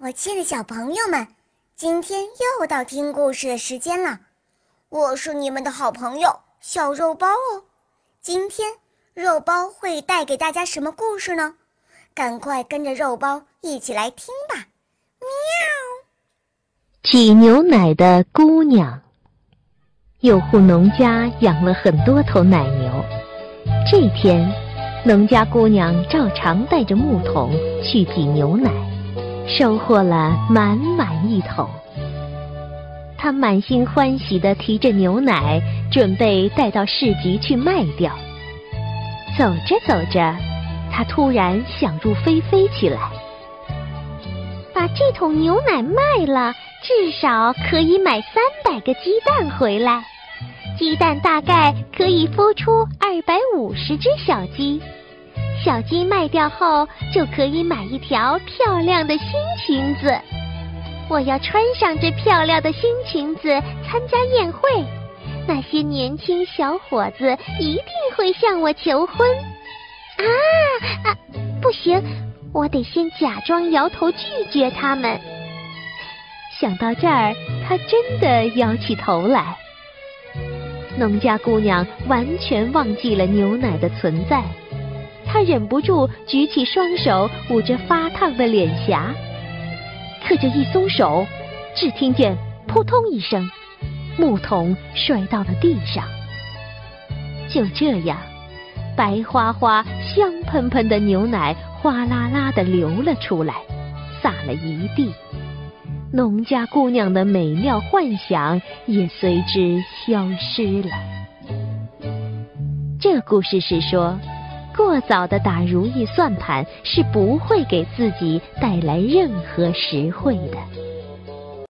我亲爱的小朋友们，今天又到听故事的时间了。我是你们的好朋友小肉包哦。今天肉包会带给大家什么故事呢？赶快跟着肉包一起来听吧！喵。挤牛奶的姑娘。有户农家养了很多头奶牛。这天，农家姑娘照常带着木桶去挤牛奶。收获了满满一桶，他满心欢喜地提着牛奶，准备带到市集去卖掉。走着走着，他突然想入非非起来：把这桶牛奶卖了，至少可以买三百个鸡蛋回来，鸡蛋大概可以孵出二百五十只小鸡。小鸡卖掉后，就可以买一条漂亮的新裙子。我要穿上这漂亮的新裙子参加宴会，那些年轻小伙子一定会向我求婚。啊啊，不行，我得先假装摇头拒绝他们。想到这儿，他真的摇起头来。农家姑娘完全忘记了牛奶的存在。他忍不住举起双手捂着发烫的脸颊，可这一松手，只听见扑通一声，木桶摔到了地上。就这样，白花花、香喷喷的牛奶哗啦啦的流了出来，洒了一地。农家姑娘的美妙幻想也随之消失了。这故事是说。过早的打如意算盘是不会给自己带来任何实惠的。